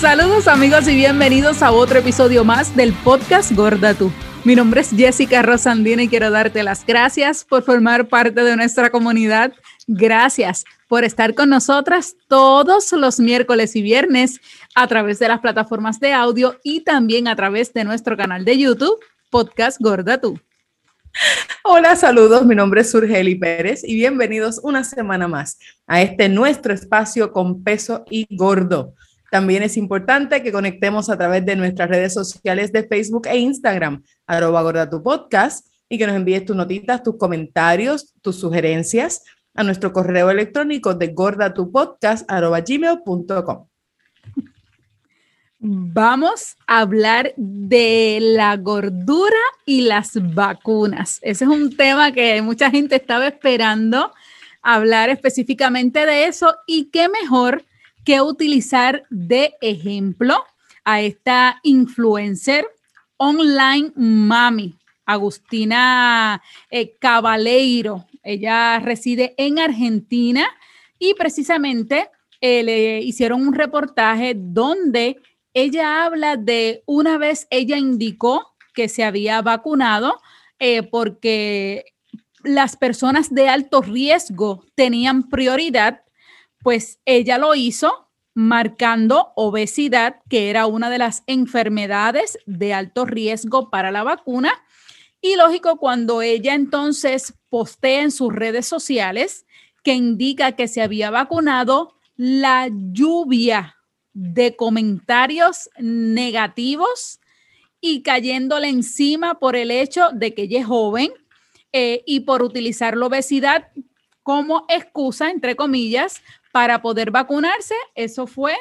Saludos amigos y bienvenidos a otro episodio más del podcast Gorda Tú. Mi nombre es Jessica Rosandina y quiero darte las gracias por formar parte de nuestra comunidad. Gracias por estar con nosotras todos los miércoles y viernes a través de las plataformas de audio y también a través de nuestro canal de YouTube, Podcast Gorda Tú. Hola, saludos. Mi nombre es Surgeli Pérez y bienvenidos una semana más a este nuestro espacio con peso y gordo también es importante que conectemos a través de nuestras redes sociales de Facebook e Instagram, arroba gorda tu podcast, y que nos envíes tus notitas, tus comentarios, tus sugerencias a nuestro correo electrónico de gordatupodcast.gmail.com. Vamos a hablar de la gordura y las vacunas. Ese es un tema que mucha gente estaba esperando hablar específicamente de eso y qué mejor que utilizar de ejemplo a esta influencer online mami, Agustina eh, Cabaleiro. Ella reside en Argentina y precisamente eh, le hicieron un reportaje donde ella habla de una vez ella indicó que se había vacunado eh, porque las personas de alto riesgo tenían prioridad pues ella lo hizo marcando obesidad, que era una de las enfermedades de alto riesgo para la vacuna. Y lógico, cuando ella entonces postea en sus redes sociales que indica que se había vacunado, la lluvia de comentarios negativos y cayéndole encima por el hecho de que ella es joven eh, y por utilizar la obesidad como excusa, entre comillas, para poder vacunarse, eso fue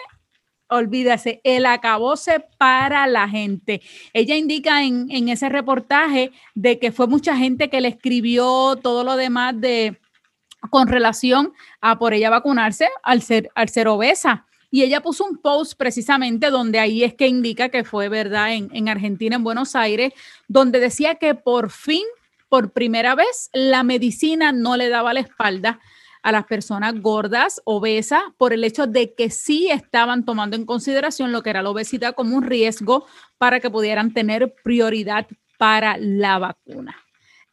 olvídase, el acabose para la gente. Ella indica en, ese reportaje de que fue mucha gente que le escribió todo lo demás de con relación a por ella vacunarse al ser, al ser obesa. Y ella puso un post precisamente donde ahí es que indica que fue verdad en, en Argentina, en Buenos Aires, donde decía que por fin, por primera vez, la medicina no le daba la espalda a las personas gordas, obesas, por el hecho de que sí estaban tomando en consideración lo que era la obesidad como un riesgo para que pudieran tener prioridad para la vacuna.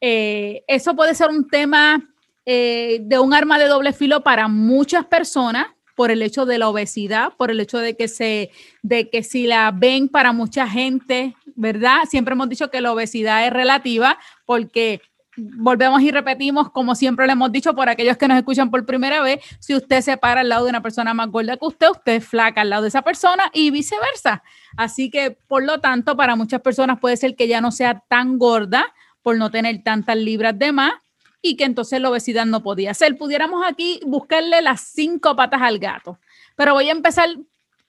Eh, eso puede ser un tema eh, de un arma de doble filo para muchas personas por el hecho de la obesidad, por el hecho de que se, de que si la ven para mucha gente, ¿verdad? Siempre hemos dicho que la obesidad es relativa porque volvemos y repetimos, como siempre le hemos dicho, por aquellos que nos escuchan por primera vez, si usted se para al lado de una persona más gorda que usted, usted es flaca al lado de esa persona y viceversa. Así que, por lo tanto, para muchas personas puede ser que ya no sea tan gorda por no tener tantas libras de más y que entonces la obesidad no podía ser. Pudiéramos aquí buscarle las cinco patas al gato. Pero voy a empezar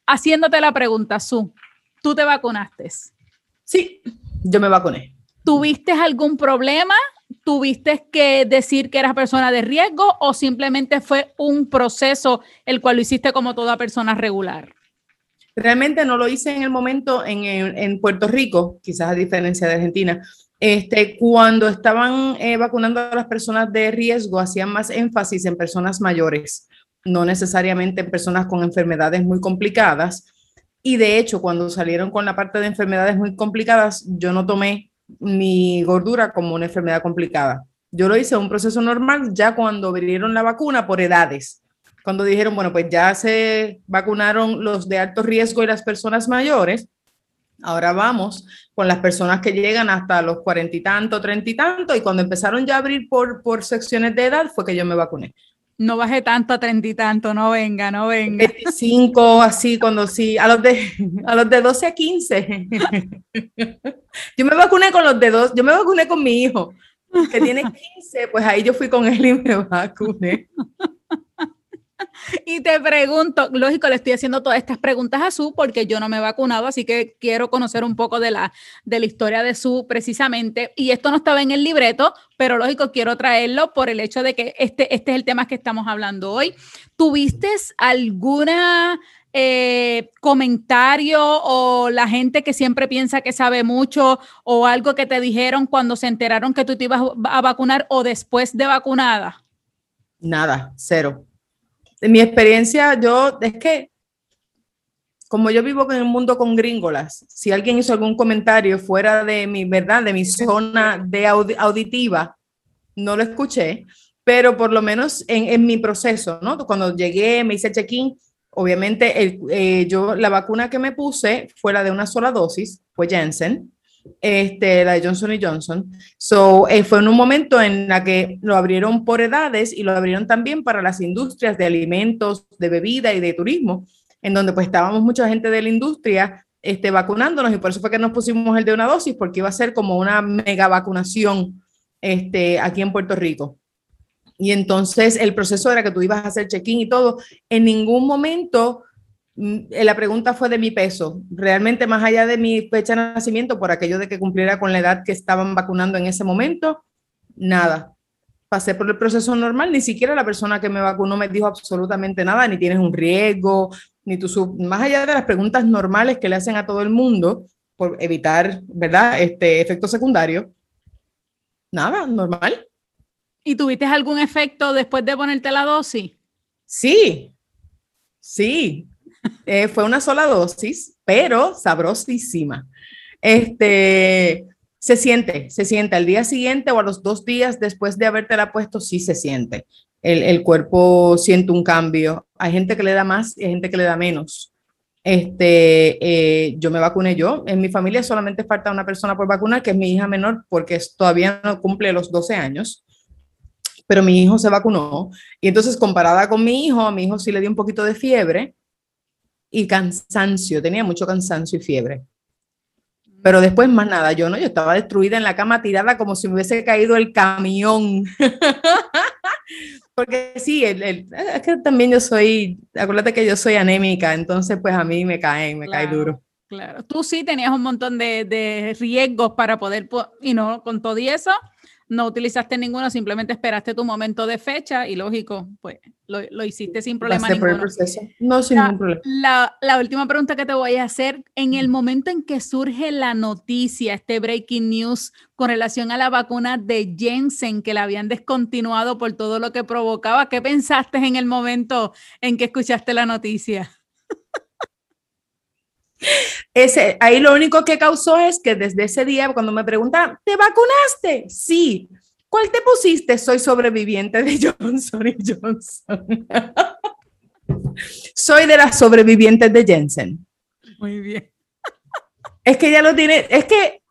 haciéndote la pregunta, Su. ¿Tú te vacunaste? Sí, yo me vacuné. ¿Tuviste algún problema tuviste que decir que eras persona de riesgo o simplemente fue un proceso el cual lo hiciste como toda persona regular? Realmente no lo hice en el momento en, Puerto Rico, quizás a diferencia de Argentina. Este, cuando estaban eh, vacunando a las personas de riesgo, hacían más énfasis en personas mayores, no necesariamente en personas con enfermedades muy complicadas. Y de hecho, cuando salieron con la parte de enfermedades muy complicadas, yo no tomé mi gordura como una enfermedad complicada. Yo lo hice un proceso normal ya cuando vinieron la vacuna por edades. Cuando dijeron, bueno, pues ya se vacunaron los de alto riesgo y las personas mayores, ahora vamos con las personas que llegan hasta los cuarenta y tanto, treinta y tanto, y cuando empezaron ya a abrir por, por secciones de edad fue que yo me vacuné. No bajé tanto a treinta y tanto, no venga, no venga. 25, así, cuando sí, a los de, a los de 12 a 15. Yo me vacuné con los de dos, yo me vacuné con mi hijo, que tiene 15, pues ahí yo fui con él y me vacuné. Y te pregunto, lógico, le estoy haciendo todas estas preguntas a Su porque yo no me he vacunado, así que quiero conocer un poco de la, de la historia de Su precisamente. Y esto no estaba en el libreto, pero lógico, quiero traerlo por el hecho de que este, este es el tema que estamos hablando hoy. ¿Tuviste alguna eh, comentario o la gente que siempre piensa que sabe mucho o algo que te dijeron cuando se enteraron que tú te ibas a vacunar o después de vacunada? Nada, cero mi experiencia, yo, es que como yo vivo en el mundo con gringolas, si alguien hizo algún comentario fuera de mi, ¿verdad? De mi zona de auditiva, no lo escuché, pero por lo menos en, mi proceso, ¿no? Cuando llegué, me hice check-in, obviamente el, eh, yo la vacuna que me puse fue la de una sola dosis, fue Janssen, este, la de Johnson y Johnson. So, eh, fue en un momento en la que lo abrieron por edades y lo abrieron también para las industrias de alimentos, de bebida y de turismo, en donde pues estábamos mucha gente de la industria este, vacunándonos y por eso fue que nos pusimos el de una dosis, porque iba a ser como una mega vacunación este, aquí en Puerto Rico. Y entonces el proceso era que tú ibas a hacer check-in y todo. En ningún momento la pregunta fue de mi peso. Realmente más allá de mi fecha de nacimiento, por aquello de que cumpliera con la edad que estaban vacunando en ese momento, nada. Pasé por el proceso normal, ni siquiera la persona que me vacunó me dijo absolutamente nada, ni tienes un riesgo, ni tú, más allá de las preguntas normales que le hacen a todo el mundo por evitar, ¿verdad? Este efecto secundario. Nada, normal. ¿Y tuviste algún efecto después de ponerte la dosis? Sí, sí. Eh, fue una sola dosis, pero sabrosísima. Este, se siente, se siente al día siguiente o a los dos días después de habértela puesto, sí se siente. El, cuerpo siente un cambio. Hay gente que le da más y hay gente que le da menos. Este, eh, yo me vacuné yo. En mi familia solamente falta una persona por vacunar, que es mi hija menor, porque todavía no cumple los 12 años pero mi hijo se vacunó. Y entonces, comparada con mi hijo, a mi hijo sí le dio un poquito de fiebre y cansancio, tenía mucho cansancio y fiebre. Pero después más nada, yo no, yo estaba destruida en la cama tirada como si me hubiese caído el camión. Porque sí, el, es que también yo soy, acuérdate que yo soy anémica, entonces pues a mí me caen, me cae duro. Claro, tú sí tenías un montón de, de riesgos para poder, y no, con todo y eso, no utilizaste ninguno, simplemente esperaste tu momento de fecha y lógico, pues lo, hiciste sin problema ninguno. No, sin ningún problema. La, la, última pregunta que te voy a hacer, en el momento en que surge la noticia, este breaking news con relación a la vacuna de Jensen que la habían descontinuado por todo lo que provocaba, ¿qué pensaste en el momento en que escuchaste la noticia? Ese, ahí lo único que causó es que desde ese día, cuando me preguntaron, ¿te vacunaste? Sí. ¿Cuál te pusiste? Soy sobreviviente de Johnson y Johnson. Soy de las sobrevivientes de Jensen. Muy bien. Es que ya lo tiene, es que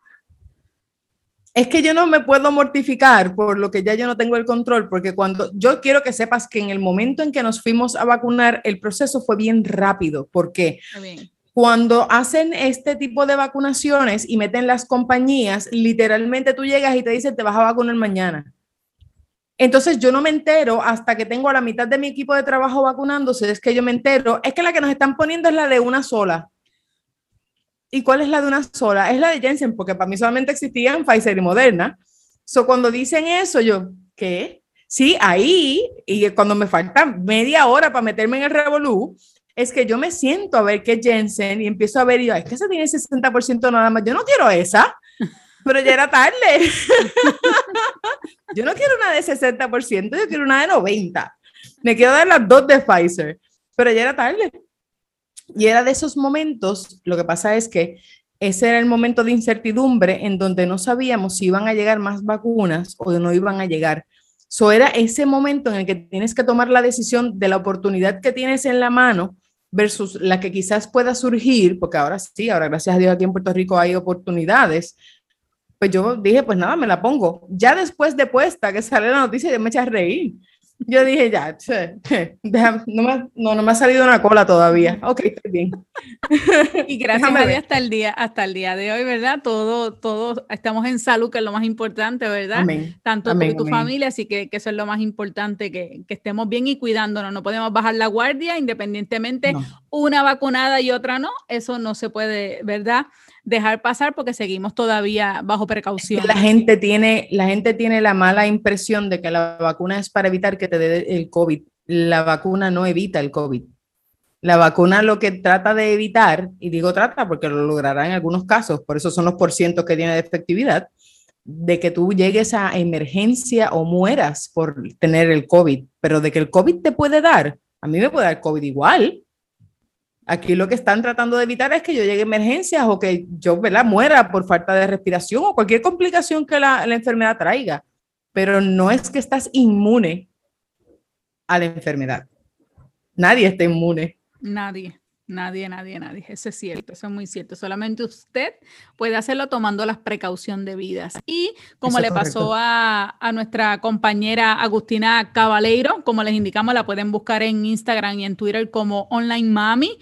es que yo no me puedo mortificar por lo que ya yo no tengo el control, porque cuando yo quiero que sepas que en el momento en que nos fuimos a vacunar, el proceso fue bien rápido. ¿Por qué? Bien cuando hacen este tipo de vacunaciones y meten las compañías, literalmente tú llegas y te dicen, te vas a vacunar mañana. Entonces yo no me entero hasta que tengo a la mitad de mi equipo de trabajo vacunándose, es que yo me entero, es que la que nos están poniendo es la de una sola. ¿Y cuál es la de una sola? Es la de Jensen, porque para mí solamente existían Pfizer y Moderna. So cuando dicen eso, yo, ¿qué? Sí, ahí, y cuando me falta media hora para meterme en el revolú, es que yo me siento a ver qué Jensen y empiezo a ver y yo, es que esa tiene 60% nada más, yo no quiero esa, pero ya era tarde. yo no quiero una de 60%, yo quiero una de 90%. Me quiero dar las dos de Pfizer, pero ya era tarde. Y era de esos momentos, lo que pasa es que ese era el momento de incertidumbre en donde no sabíamos si iban a llegar más vacunas o no iban a llegar. So era ese momento en el que tienes que tomar la decisión de la oportunidad que tienes en la mano versus la que quizás pueda surgir, porque ahora sí, ahora gracias a Dios aquí en Puerto Rico hay oportunidades, pues yo dije, pues nada, me la pongo. Ya después de puesta que sale la noticia, yo me eché a reír. Yo dije, ya, no, me, no, no, me, ha salido una cola todavía. Ok, estoy bien. Y gracias a Dios hasta el, día, hasta el día de hoy, ¿verdad? Todo, todo, estamos en salud, que es lo más importante, ¿verdad? Amén. Tanto tú y tu familia, así que, que, eso es lo más importante, que, que, estemos bien y cuidándonos. No podemos bajar la guardia, independientemente una vacunada y otra no. Eso no se puede, ¿verdad? Dejar pasar porque seguimos todavía bajo precaución. la gente tiene, la gente tiene la mala impresión de que la vacuna es para evitar que te dé el COVID. La vacuna no evita el COVID. La vacuna lo que trata de evitar, y digo trata porque lo logrará en algunos casos, por eso son los porcientos que tiene de efectividad, de que tú llegues a emergencia o mueras por tener el COVID, pero de que el COVID te puede dar, a mí me puede dar COVID igual, Aquí lo que están tratando de evitar es que yo llegue a emergencias o que yo ¿verdad? muera por falta de respiración o cualquier complicación que la, la enfermedad traiga. Pero no es que estás inmune a la enfermedad. Nadie está inmune. Nadie. Nadie, nadie, nadie. Eso es cierto, eso es muy cierto. Solamente usted puede hacerlo tomando las precauciones debidas. Y como le pasó a, a, nuestra compañera Agustina Cabaleiro, como les indicamos, la pueden buscar en Instagram y en Twitter como Online Mami.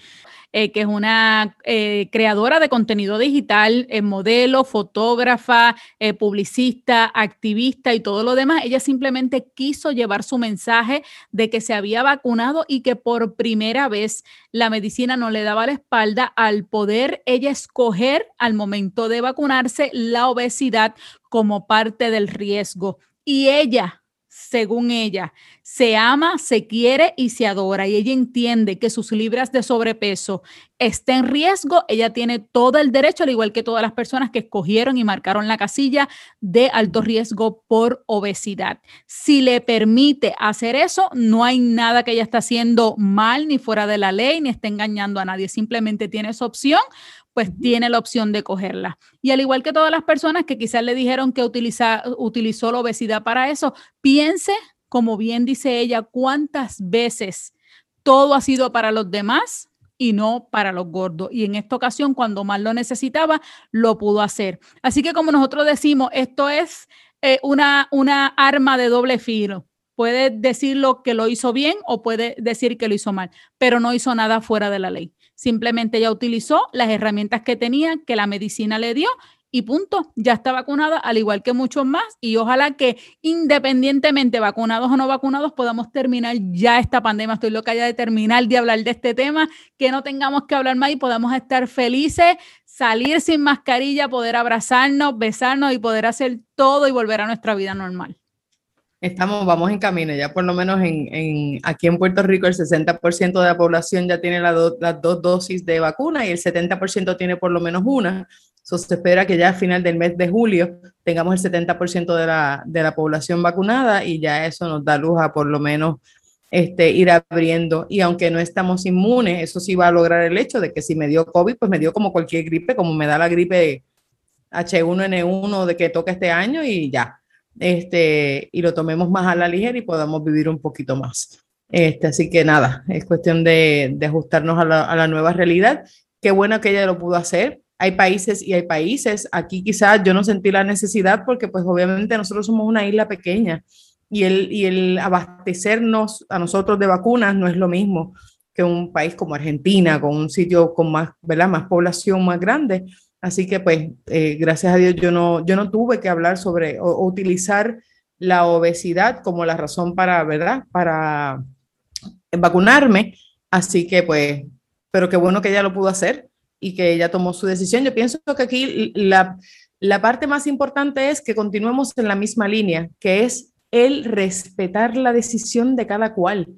Eh, que es una eh, creadora de contenido digital, eh, modelo, fotógrafa, publicista, activista y todo lo demás. Ella simplemente quiso llevar su mensaje de que se había vacunado y que por primera vez la medicina no le daba la espalda al poder ella escoger al momento de vacunarse la obesidad como parte del riesgo. Y ella según ella, se ama, se quiere y se adora y ella entiende que sus libras de sobrepeso estén en riesgo, ella tiene todo el derecho, al igual que todas las personas que escogieron y marcaron la casilla de alto riesgo por obesidad. Si le permite hacer eso, no hay nada que ella está haciendo mal ni fuera de la ley, ni está engañando a nadie, simplemente tiene esa opción pues tiene la opción de cogerla. Y al igual que todas las personas que quizás le dijeron que utiliza, utilizó la obesidad para eso, piense, como bien dice ella, cuántas veces todo ha sido para los demás y no para los gordos. Y en esta ocasión, cuando más lo necesitaba, lo pudo hacer. Así que como nosotros decimos, esto es eh, una, una arma de doble filo. Puede decirlo que lo hizo bien o puede decir que lo hizo mal, pero no hizo nada fuera de la ley. Simplemente ella utilizó las herramientas que tenía, que la medicina le dio y punto, ya está vacunada, al igual que muchos más, y ojalá que independientemente vacunados o no vacunados podamos terminar ya esta pandemia. Estoy loca ya de terminar de hablar de este tema, que no tengamos que hablar más y podamos estar felices, salir sin mascarilla, poder abrazarnos, besarnos y poder hacer todo y volver a nuestra vida normal. Estamos, vamos en camino, ya por lo menos en, aquí en Puerto Rico el 60% de la población ya tiene las dos dosis de vacuna y el 70% tiene por lo menos una. So, se espera que ya a final del mes de julio tengamos el 70% de la, de la población vacunada y ya eso nos da luz a por lo menos este, ir abriendo. Y aunque no estamos inmunes, eso sí va a lograr el hecho de que si me dio COVID, pues me dio como cualquier gripe, como me da la gripe H1N1 de que toca este año y ya este, y lo tomemos más a la ligera y podamos vivir un poquito más. Este, así que nada, es cuestión de, ajustarnos a la, a la, nueva realidad. Qué bueno que ella lo pudo hacer. Hay países y hay países. Aquí quizás yo no sentí la necesidad porque pues obviamente nosotros somos una isla pequeña y el, y el abastecernos a nosotros de vacunas no es lo mismo que un país como Argentina, con un sitio con más, ¿verdad? más población más grande. Así que pues, eh, gracias a Dios, yo no, yo no tuve que hablar sobre o, utilizar la obesidad como la razón para, ¿verdad? Para vacunarme. Así que pues, pero qué bueno que ella lo pudo hacer y que ella tomó su decisión. Yo pienso que aquí la, la parte más importante es que continuemos en la misma línea, que es el respetar la decisión de cada cual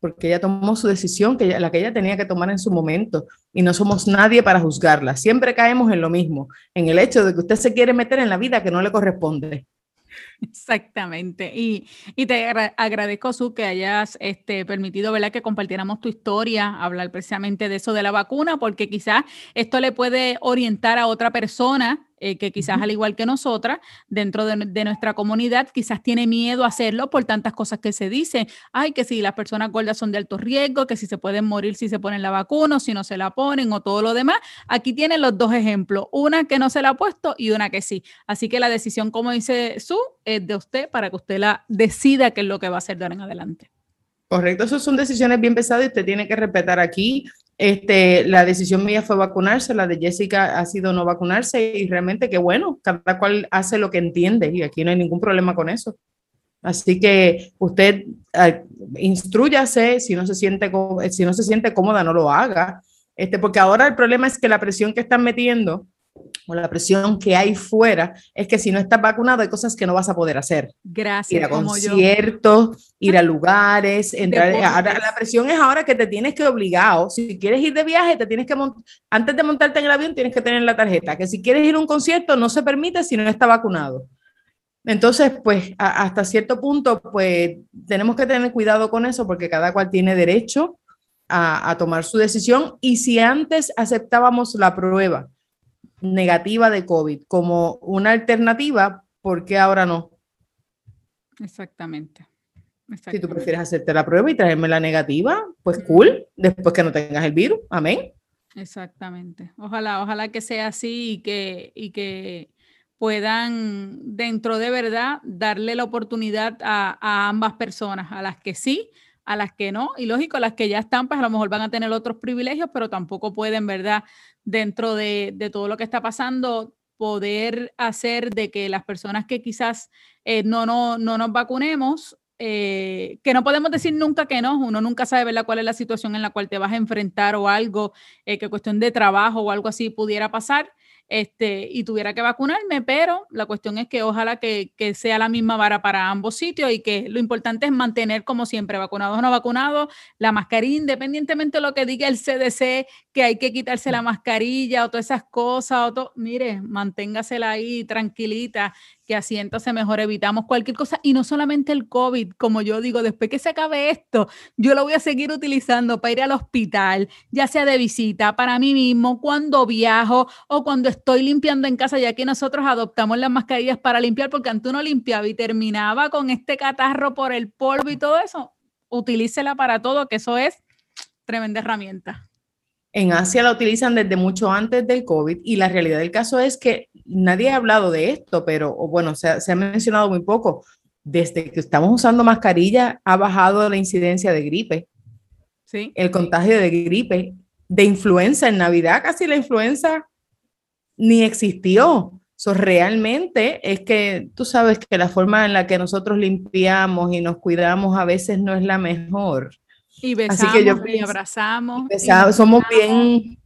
porque ella tomó su decisión, que la que ella tenía que tomar en su momento, y no somos nadie para juzgarla. Siempre caemos en lo mismo, en el hecho de que usted se quiere meter en la vida que no le corresponde. Exactamente. Y, y te agradezco, Su, que hayas este, permitido ¿verdad? que compartiéramos tu historia, hablar precisamente de eso de la vacuna, porque quizás esto le puede orientar a otra persona eh, que quizás al igual que nosotras, dentro de, de, nuestra comunidad, quizás tiene miedo a hacerlo por tantas cosas que se dicen. Ay, que si las personas gordas son de alto riesgo, que si se pueden morir si se ponen la vacuna o si no se la ponen o todo lo demás. Aquí tienen los dos ejemplos, una que no se la ha puesto y una que sí. Así que la decisión, como dice Su, es de usted para que usted la decida qué es lo que va a hacer de ahora en adelante. Correcto, esas son decisiones bien pesadas y usted tiene que respetar aquí. Este, la decisión mía fue vacunarse, la de Jessica ha sido no vacunarse y realmente qué bueno, cada cual hace lo que entiende y aquí no hay ningún problema con eso. Así que usted uh, instruyase, si no se siente si no se siente cómoda no lo haga. Este, porque ahora el problema es que la presión que están metiendo o la presión que hay fuera es que si no estás vacunado hay cosas que no vas a poder hacer. Gracias. Ir a conciertos, ir a lugares, entrar. Ahora, la presión es ahora que te tienes que obligado. Si quieres ir de viaje, te tienes que antes de montarte en el avión tienes que tener la tarjeta. Que si quieres ir a un concierto no se permite si no está vacunado. Entonces, pues hasta cierto punto, pues tenemos que tener cuidado con eso porque cada cual tiene derecho a, a tomar su decisión. Y si antes aceptábamos la prueba negativa de COVID como una alternativa, ¿por qué ahora no? Exactamente. Si tú prefieres hacerte la prueba y traerme la negativa, pues cool, después que no tengas el virus. Amén. Exactamente. Ojalá, ojalá que sea así y que, y que puedan dentro de verdad darle la oportunidad a, a, ambas personas, a las que sí, a las que no, y lógico, las que ya están, pues a lo mejor van a tener otros privilegios, pero tampoco pueden, ¿verdad? Dentro de, de todo lo que está pasando, poder hacer de que las personas que quizás eh, no, no, no nos vacunemos eh, que no podemos decir nunca que no, uno nunca sabe ¿verdad? cuál es la situación en la cual te vas a enfrentar o algo, eh, que cuestión de trabajo o algo así pudiera pasar, este, y tuviera que vacunarme, pero la cuestión es que ojalá que, que, sea la misma vara para ambos sitios y que lo importante es mantener como siempre, vacunados o no vacunados, la mascarilla, independientemente de lo que diga el CDC, que hay que quitarse la mascarilla o todas esas cosas, o todo, mire, manténgasela ahí tranquilita que así entonces mejor evitamos cualquier cosa y no solamente el COVID, como yo digo, después que se acabe esto, yo lo voy a seguir utilizando para ir al hospital, ya sea de visita, para mí mismo, cuando viajo o cuando estoy limpiando en casa, ya que nosotros adoptamos las mascarillas para limpiar, porque antes uno limpiaba y terminaba con este catarro por el polvo y todo eso, utilícela para todo, que eso es tremenda herramienta. En Asia la utilizan desde mucho antes del COVID y la realidad del caso es que nadie ha hablado de esto, pero bueno, se, se ha mencionado muy poco. Desde que estamos usando mascarilla ha bajado la incidencia de gripe, ¿Sí? el contagio de gripe, de influenza. En Navidad casi la influenza ni existió. So, realmente es que tú sabes que la forma en la que nosotros limpiamos y nos cuidamos a veces no es la mejor. Y besamos así que yo y abrazamos. somos bien.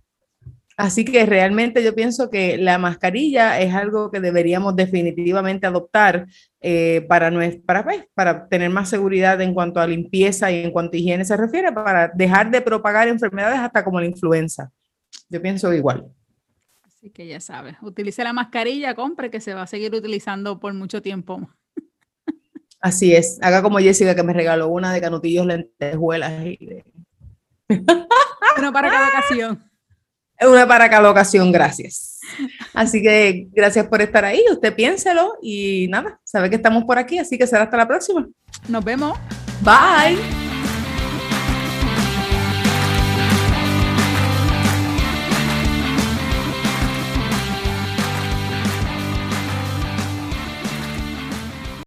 Así que realmente yo pienso que la mascarilla es algo que deberíamos definitivamente adoptar eh, para, para, pues, para tener más seguridad en cuanto a limpieza y en cuanto a higiene se refiere, para dejar de propagar enfermedades hasta como la influenza. Yo pienso igual. Así que ya sabes, utilice la mascarilla, compre que se va a seguir utilizando por mucho tiempo. Así es. Haga como Jessica que me regaló una de canutillos lentejuelas. Y de... Una para cada ocasión. Una para cada ocasión, gracias. Así que gracias por estar ahí. Usted piénselo y nada, sabe que estamos por aquí, así que será hasta la próxima. Nos vemos. Bye.